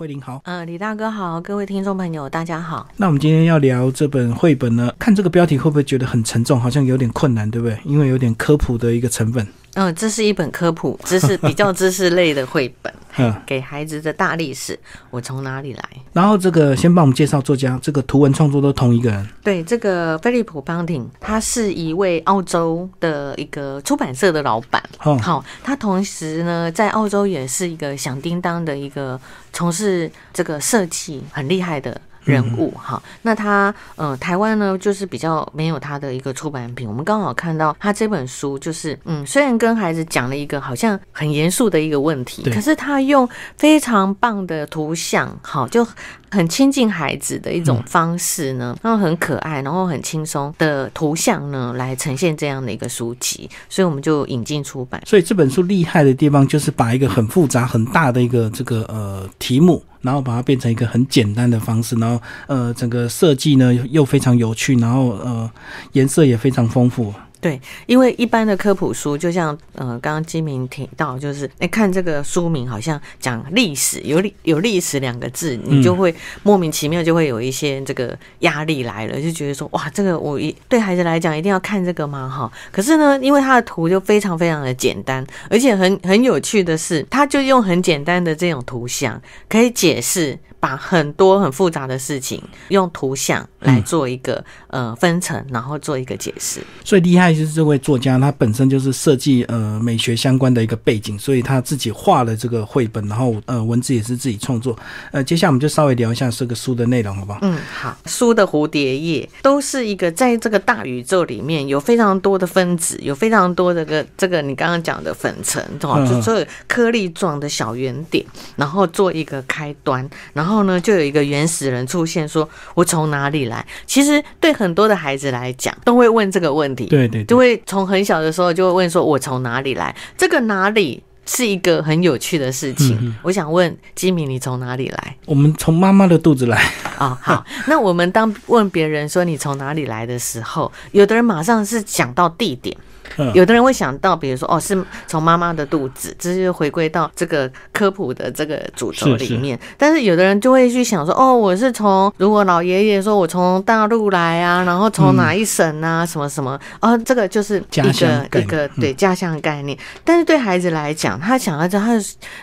慧玲好。嗯，李大哥好，各位听众朋友大家好。那我们今天要聊这本绘本呢，看这个标题会不会觉得很沉重，好像有点困难，对不对？因为有点科普的一个成分。嗯，这是一本科普知识比较知识类的绘本，嗯给孩子的大历史。我从哪里来？然后这个先帮我们介绍作家，这个图文创作都同一个人。对，这个菲利普·邦廷，他是一位澳洲的一个出版社的老板。哦，好，他同时呢，在澳洲也是一个响叮当的一个从事这个设计很厉害的人物哈。那他呃，台湾呢就是比较没有他的一个出版品。我们刚好看到他这本书，就是嗯，虽然跟孩子讲了一个好像很严肃的一个问题，可是他用非常棒的图像，好就。很亲近孩子的一种方式呢，然后很可爱，然后很轻松的图像呢，来呈现这样的一个书籍，所以我们就引进出版。所以这本书厉害的地方就是把一个很复杂、很大的一个这个呃题目，然后把它变成一个很简单的方式，然后呃整个设计呢又非常有趣，然后呃颜色也非常丰富。对，因为一般的科普书，就像呃，刚刚金明提到，就是哎，看这个书名好像讲历史，有历有历史两个字，你就会莫名其妙就会有一些这个压力来了，就觉得说哇，这个我一对孩子来讲一定要看这个吗？哈，可是呢，因为它的图就非常非常的简单，而且很很有趣的是，它就用很简单的这种图像可以解释。把很多很复杂的事情用图像来做一个、呃分层，然后做一个解释。最厉害就是这位作家，他本身就是设计呃美学相关的一个背景，所以他自己画了这个绘本，然后呃文字也是自己创作。呃，接下来我们就稍微聊一下这个书的内容，好不好？嗯，好。书的蝴蝶叶都是一个在这个大宇宙里面有非常多的分子，有非常多的个这个你刚刚讲的粉尘，哦，嗯就所有颗粒状的小圆点，然后做一个开端，然后呢就有一个原始人出现，说我从哪里来？其实对很多的孩子来讲，都会问这个问题。对对对，就会从很小的时候就会问说：“我从哪里来？”这个哪里是一个很有趣的事情。我想问吉米，你从哪里来？我们从妈妈的肚子来，哦，好，那我们当问别人说你从哪里来的时候，有的人马上是讲到地点。嗯。有的人会想到，比如说，哦，是从妈妈的肚子，这就回归到这个科普的这个主轴是是。里面。但是有的人就会去想说，哦，我是从如果老爷爷说我从大陆来啊，然后从哪一省啊，什么什么，哦，这个就是一个一个嗯。对家乡的概念。但是对孩子来讲，他想要知道，他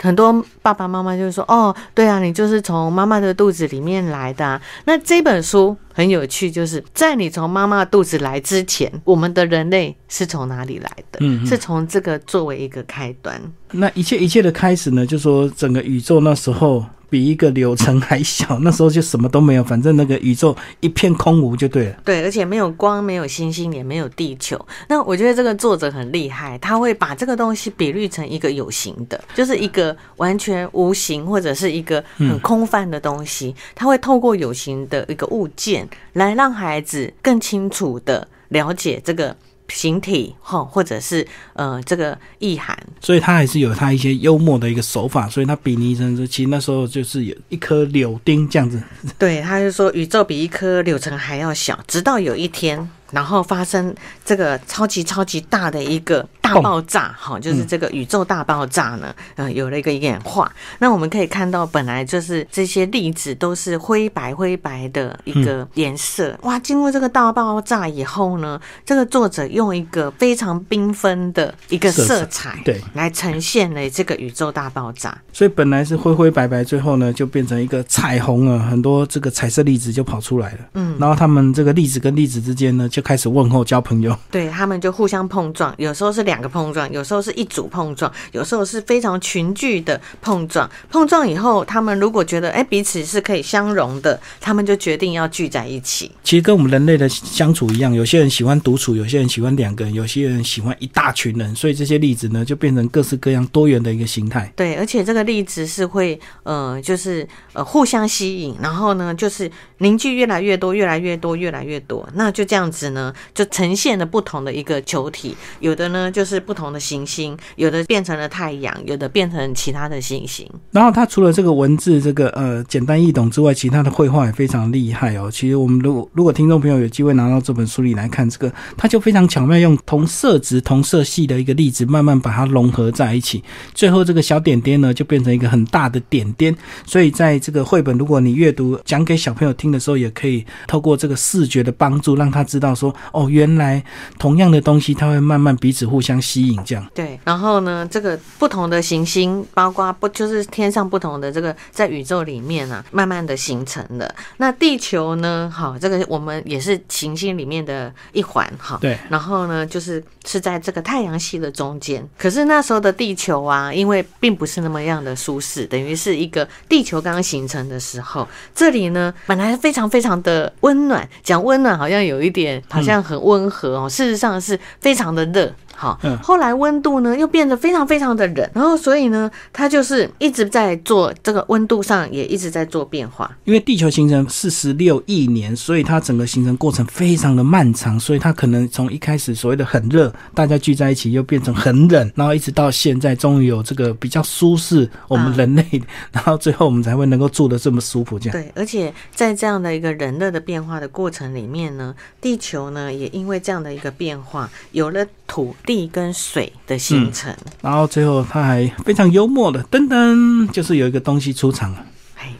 很多爸爸妈妈就会说，哦，对啊，你就是从妈妈的肚子里面来的啊、那这本书很有趣，就是在你从妈妈肚子来之前，我们的人类是从哪里来的？嗯嗯是从这个作为一个开端。那一切一切的开始呢，就说整个宇宙那时候比一个柳城还小，那时候就什么都没有，反正那个宇宙一片空无就对了。对，而且没有光，没有星星，也没有地球。那我觉得这个作者很厉害，他会把这个东西比喻成一个有形的，就是一个完全无形或者是一个很空泛的东西。他会透过有形的一个物件，来让孩子更清楚的了解这个形体，哈，或者是呃这个意涵。所以他还是有他一些幽默的一个手法，所以他比拟成说其实那时候就是有一颗柳丁这样子。对，他就说宇宙比一颗柳橙还要小，直到有一天，然后发生这个超级超级大的一个大爆炸，哈，就是这个宇宙大爆炸呢，呃，有了一个演化。那我们可以看到，本来就是这些粒子都是灰白灰白的一个颜色，哇，经过这个大爆炸以后呢，这个作者用一个非常缤纷的一个色彩色彩，对，来呈现了这个宇宙大爆炸。所以本来是灰灰白白，最后呢就变成一个彩虹了，很多这个彩色粒子就跑出来了。嗯，然后他们这个粒子跟粒子之间呢就开始问候交朋友。对他们就互相碰撞，有时候是两个碰撞，有时候是一组碰撞，有时候是非常群聚的碰撞。碰撞以后，他们如果觉得哎彼此是可以相融的，他们就决定要聚在一起。其实跟我们人类的相处一样，有些人喜欢独处，有些人喜欢两个人，有些人喜欢一大群人，所以这些例子呢就变成各式各样多元的一个形态。对，而且这个例子是会呃，就是呃互相吸引，然后呢，就是凝聚越来越多，越来越多，越来越多，那就这样子呢，就呈现了不同的一个球体，有的呢就是不同的行星，有的变成了太阳，有的变成其他的行星。然后它除了这个文字这个呃简单易懂之外，其他的绘画也非常厉害哦。其实我们如果如果听众朋友有机会拿到这本书里来看，这个它就非常巧妙，用同色值、同色系的一个例子，慢慢把它融合在一起，最后这个小点点呢就变成一个很大的点点。所以在这个绘本，如果你阅读讲给小朋友听的时候，也可以透过这个视觉的帮助，让他知道说，哦，原来同样的东西，它会慢慢彼此互相吸引，这样。对，然后呢，这个不同的行星，包括不就是天上不同的这个在宇宙里面啊，慢慢的形成的。那地球呢，好，这个我们也是行星里面的一环，哈。对。然后呢，就是是在这个太阳系的中间。可是那时候的地球啊，因为并不是那么样的舒适，等于是一个地球刚刚形成的时候，这里呢本来非常非常的温暖，讲温暖好像有一点好像很温和哦，事实上是非常的热。好，嗯后来温度呢又变得非常非常的冷，然后所以呢，它就是一直在做这个温度上也一直在做变化。因为地球形成四十六亿年，所以它整个形成过程非常的漫长，所以它可能从一开始所谓的很热，大家聚在一起，又变成很冷，然后一直到现在，终于有这个比较舒适，我们人类，然后最后我们才会能够住的这么舒服。这样对，而且在这样的一个人热的变化的过程里面呢，地球呢也因为这样的一个变化，有了土。地跟水的形成，然后最后他还非常幽默的，噔噔，就是有一个东西出场了。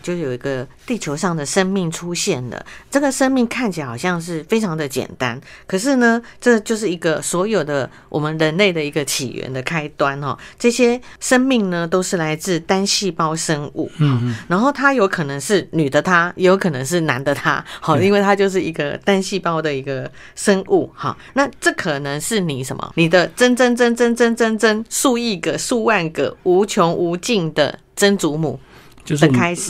就有一个地球上的生命出现了，这个生命看起来好像是非常的简单，可是呢，这就是一个所有的我们人类的一个起源的开端哦。这些生命呢，都是来自单细胞生物，嗯嗯，然后它有可能是女的，它也有可能是男的，他好，因为它就是一个单细胞的一个生物，哈。那这可能是你什么？你的真真真真真真真数亿个、数万个、无穷无尽的曾祖母。就是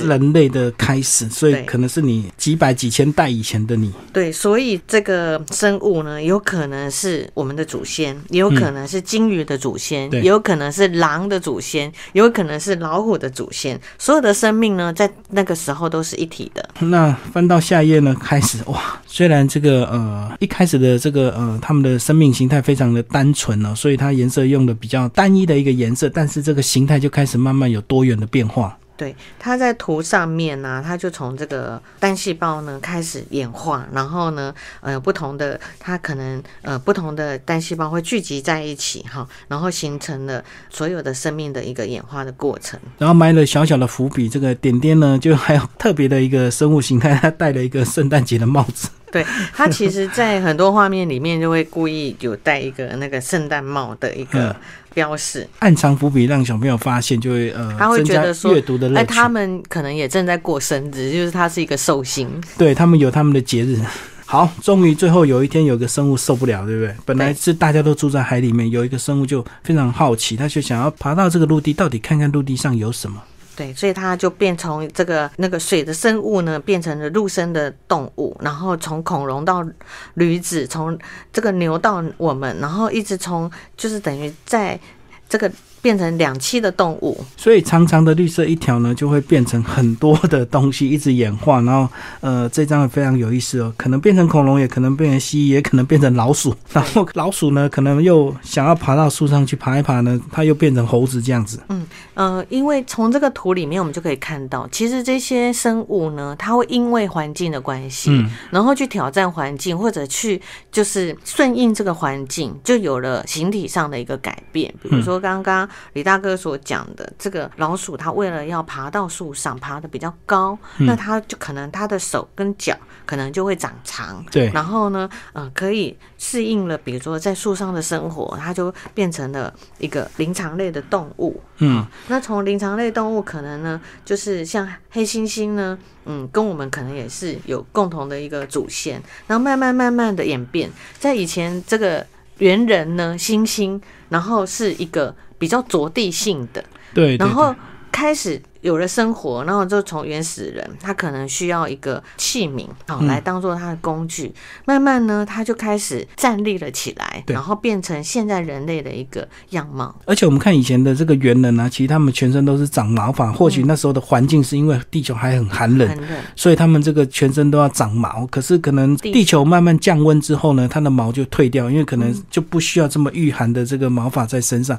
人类的开始，所以可能是你几百几千代以前的你。对，所以这个生物呢，有可能是我们的祖先，也有可能是鲸鱼的祖先，也有可能是狼的祖先，也有可能是老虎的祖先。所有的生命呢，在那个时候都是一体的。那翻到下一页呢，开始哇，虽然这个呃一开始的这个呃他们的生命形态非常的单纯呢，所以它颜色用的比较单一的一个颜色，但是这个形态就开始慢慢有多元的变化。对，它在图上面呢，它就从这个单细胞呢开始演化，然后呢，呃，不同的它可能呃不同的单细胞会聚集在一起哈，然后形成了所有的生命的一个演化的过程。然后埋了小小的伏笔，这个点点呢，就还有特别的一个生物形态，它戴了一个圣诞节的帽子。对，他其实在很多画面里面就会故意有戴一个那个圣诞帽的一个。标识暗藏伏笔，让小朋友发现，就会呃，他会觉得说阅读的乐趣。哎，他们可能也正在过生日，就是他是一个寿星，对他们有他们的节日。好，终于最后有一天，有个生物受不了，对不对？本来是大家都住在海里面，有一个生物就非常好奇，他就想要爬到这个陆地，到底看看陆地上有什么。对，所以它就变从这个那个水的生物呢，变成了陆生的动物，然后从恐龙到驴子，从这个牛到我们，然后一直从就是等于在这个。变成两栖的动物，所以长长的绿色一条呢，就会变成很多的东西，一直演化。然后，呃，这张非常有意思哦，可能变成恐龙，也可能变成蜥蜴，也可能变成老鼠。然后老鼠呢，可能又想要爬到树上去爬一爬呢，它又变成猴子这样子。嗯呃，因为从这个图里面，我们就可以看到，其实这些生物呢，它会因为环境的关系，嗯然后去挑战环境，或者去就是顺应这个环境，就有了形体上的一个改变。比如说刚刚。李大哥所讲的这个老鼠，它为了要爬到树上，爬的比较高，那它就可能它的手跟脚可能就会长长。对，然后呢，呃，可以适应了，比如说在树上的生活，它就变成了一个灵长类的动物。嗯，那从灵长类动物，可能呢，就是像黑猩猩呢，嗯，跟我们可能也是有共同的一个祖先，然后慢慢慢慢的演变，在以前这个猿人呢，猩猩，然后是一个。比较着地性的，对，然后开始有了生活，然后就从原始人，他可能需要一个器皿，好、来当做他的工具。慢慢呢，他就开始站立了起来，然后变成现在人类的一个样貌。而且我们看以前的这个猿人啊，其实他们全身都是长毛发，或许那时候的环境是因为地球还很寒冷，所以他们这个全身都要长毛。可是可能地地球慢慢降温之后呢，它的毛就退掉，因为可能就不需要这么御寒的这个毛发在身上。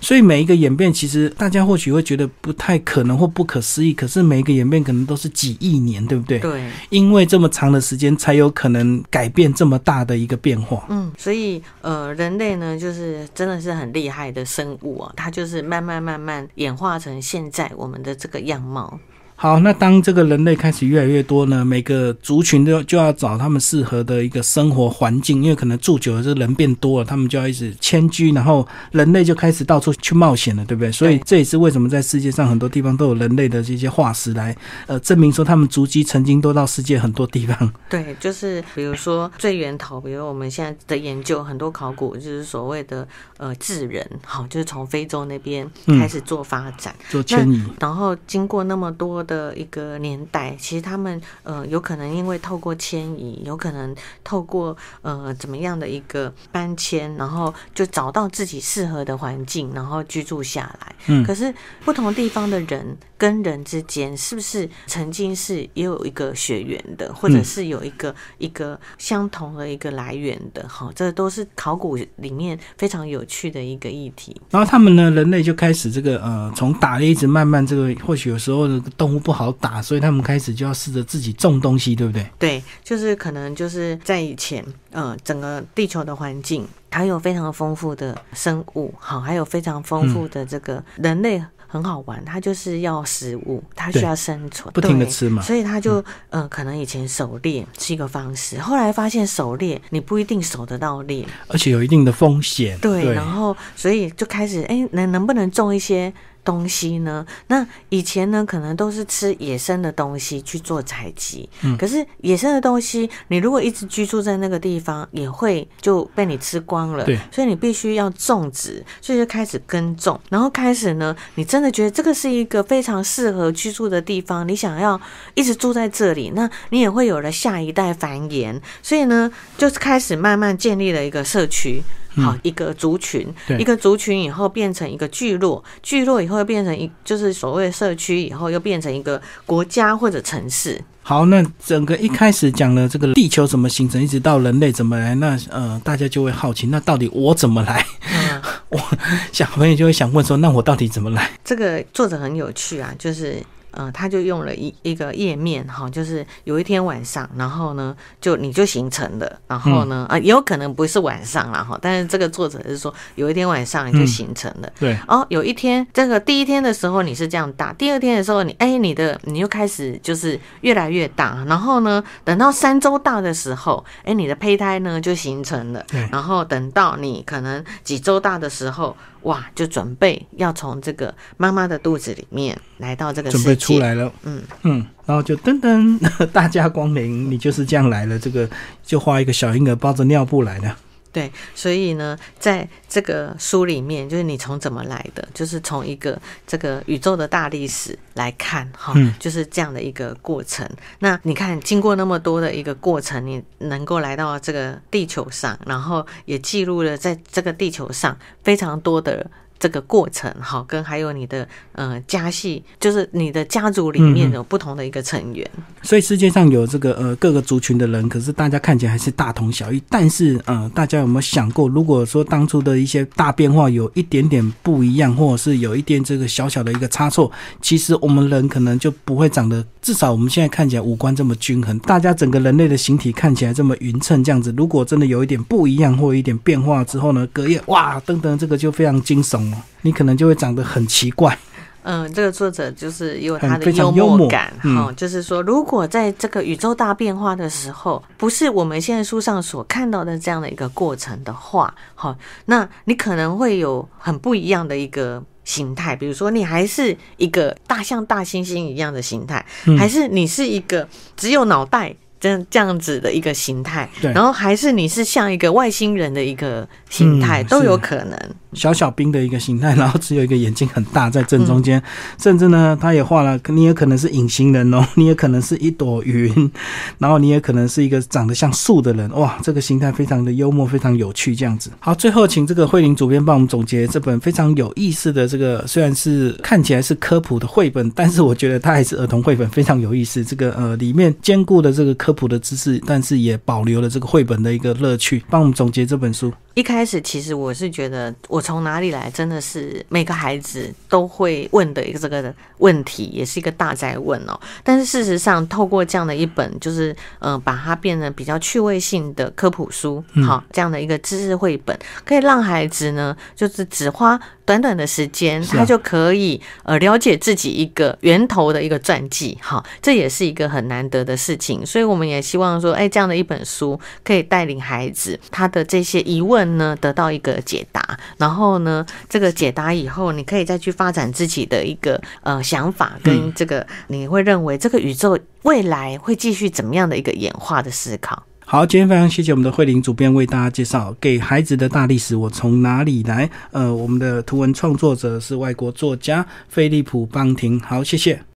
所以每一个演变，其实大家或许会觉得不太可能或不可思议，可是每一个演变可能都是几亿年，对不对？对。因为这么长的时间，才有可能改变这么大的一个变化。嗯，所以呃，人类呢，就是真的是很厉害的生物啊，它就是慢慢慢慢演化成现在我们的这个样貌。好，那当这个人类开始越来越多呢，每个族群都就要找他们适合的一个生活环境，因为可能住久了，这人变多了，他们就要一直迁居，然后人类就开始到处去冒险了，对不对？所以这也是为什么在世界上很多地方都有人类的这些化石来，呃，证明说他们足迹曾经都到世界很多地方。对，就是比如说最源头，比如我们现在的研究很多考古，就是所谓的呃智人，好，就是从非洲那边开始做发展。做迁移，然后经过那么多的一个年代，其实他们呃有可能因为透过迁移，有可能透过呃怎么样的一个搬迁，然后就找到自己适合的环境，然后居住下来。嗯可是不同地方的人跟人之间，是不是曾经是也有一个血缘的，或者是有一个、一个相同的一个来源的？哈，这都是考古里面非常有趣的一个议题。然后他们呢，人类就开始这个呃，从打猎一直慢慢这个，或许有时候的动物不好打，所以他们开始就要试着自己种东西，对不对？对，就是可能就是在以前，呃，整个地球的环境，它有非常丰富的生物，好，还有非常丰富的这个人类。很好玩，它就是要食物，它需要生存，不停的吃嘛所以它就，呃，可能以前狩猎是一个方式，后来发现狩猎你不一定守得到猎，而且有一定的风险。对，然后所以就开始，哎，能能不能种一些东西呢？那以前呢，可能都是吃野生的东西去做采集，嗯可是野生的东西，你如果一直居住在那个地方，也会就被你吃光了。对所以你必须要种植，所以就开始耕种，然后开始呢，你真的觉得这个是一个非常适合居住的地方，你想要一直住在这里，那你也会有了下一代繁衍，所以呢，就是开始慢慢建立了一个社区。好，一个族群，一个族群以后变成一个聚落，聚落以后又变成一，就是所谓社区，以后又变成一个国家或者城市。好，那整个一开始讲了这个地球怎么形成，一直到人类怎么来，那呃，大家就会好奇，那到底我怎么来？嗯，小朋友就会想问说，那我到底怎么来？这个作者很有趣啊，就是。呃，他就用了一一个页面哈，就是有一天晚上，然后呢，就你就形成了，然后呢，啊、也有可能不是晚上啦哈，但是这个作者是说有一天晚上你就形成了，对，哦，有一天，这个第一天的时候你是这样大，第二天的时候你哎，你的你又开始就是越来越大，然后呢，等到三周大的时候，哎，你的胚胎呢就形成了，对然后等到你可能几周大的时候，哇，就准备要从这个妈妈的肚子里面来到这个准备世界，出来了，嗯嗯，然后就噔噔，大家光临，你就是这样来了。这个就画一个小婴儿抱着尿布来的，对，所以呢，在这个书里面，就是你从怎么来的，就是从一个这个宇宙的大历史来看，哈、嗯就是这样的一个过程。那你看，经过那么多的一个过程，你能够来到这个地球上，然后也记录了在这个地球上非常多的。这个过程，哈，跟还有你的呃家系，就是你的家族里面嗯嗯有不同的一个成员，所以世界上有这个呃各个族群的人，可是大家看起来还是大同小异。但是呃，大家有没有想过，如果说当初的一些大变化有一点点不一样，或者是有一点这个小小的一个差错，其实我们人可能就不会长得，至少我们现在看起来五官这么均衡，大家整个人类的形体看起来这么匀称，这样子，如果真的有一点不一样或一点变化之后呢，隔夜哇等等，这个就非常惊悚哦，你可能就会长得很奇怪。嗯，这个作者就是有他的幽幽默默感，嗯哈、就是说，如果在这个宇宙大变化的时候，不是我们现在书上所看到的这样的一个过程的话，好，那你可能会有很不一样的一个。形态，比如说你还是一个大像大猩猩一样的形态，嗯还是你是一个只有脑袋这样这样子的一个形态，然后还是你是像一个外星人的一个形态，嗯都有可能。小小兵的一个形态，然后只有一个眼睛很大在正中间，甚至呢，他也画了，你也可能是隐形人哦，你也可能是一朵云，然后你也可能是一个长得像树的人，哇，这个形态非常的幽默，非常有趣，这样子。好，最后请这个慧玲主编帮我们总结这本非常有意思的这个，虽然是看起来是科普的绘本，但是我觉得它还是儿童绘本，非常有意思。这个呃，里面兼顾的这个科普的知识，但是也保留了这个绘本的一个乐趣。帮我们总结这本书。一开始其实我是觉得我从哪里来，真的是每个孩子都会问的一个这个问题，也是一个大在问哦。但是事实上，透过这样的一本，就是嗯，把它变成比较趣味性的科普书，好，这样的一个知识绘本，可以让孩子呢，就是只花短短的时间，他就可以呃了解自己一个源头的一个传记，哈，这也是一个很难得的事情。所以我们也希望说，哎，这样的一本书可以带领孩子他的这些疑问。呢，得到一个解答，然后呢，这个解答以后，你可以再去发展自己的一个呃想法，跟这个你会认为这个宇宙未来会继续怎么样的一个演化的思考。好，今天非常谢谢我们的慧玲主编为大家介绍《给孩子的大历史》，我从哪里来？呃，我们的图文创作者是外国作家菲利普邦廷。好，谢谢。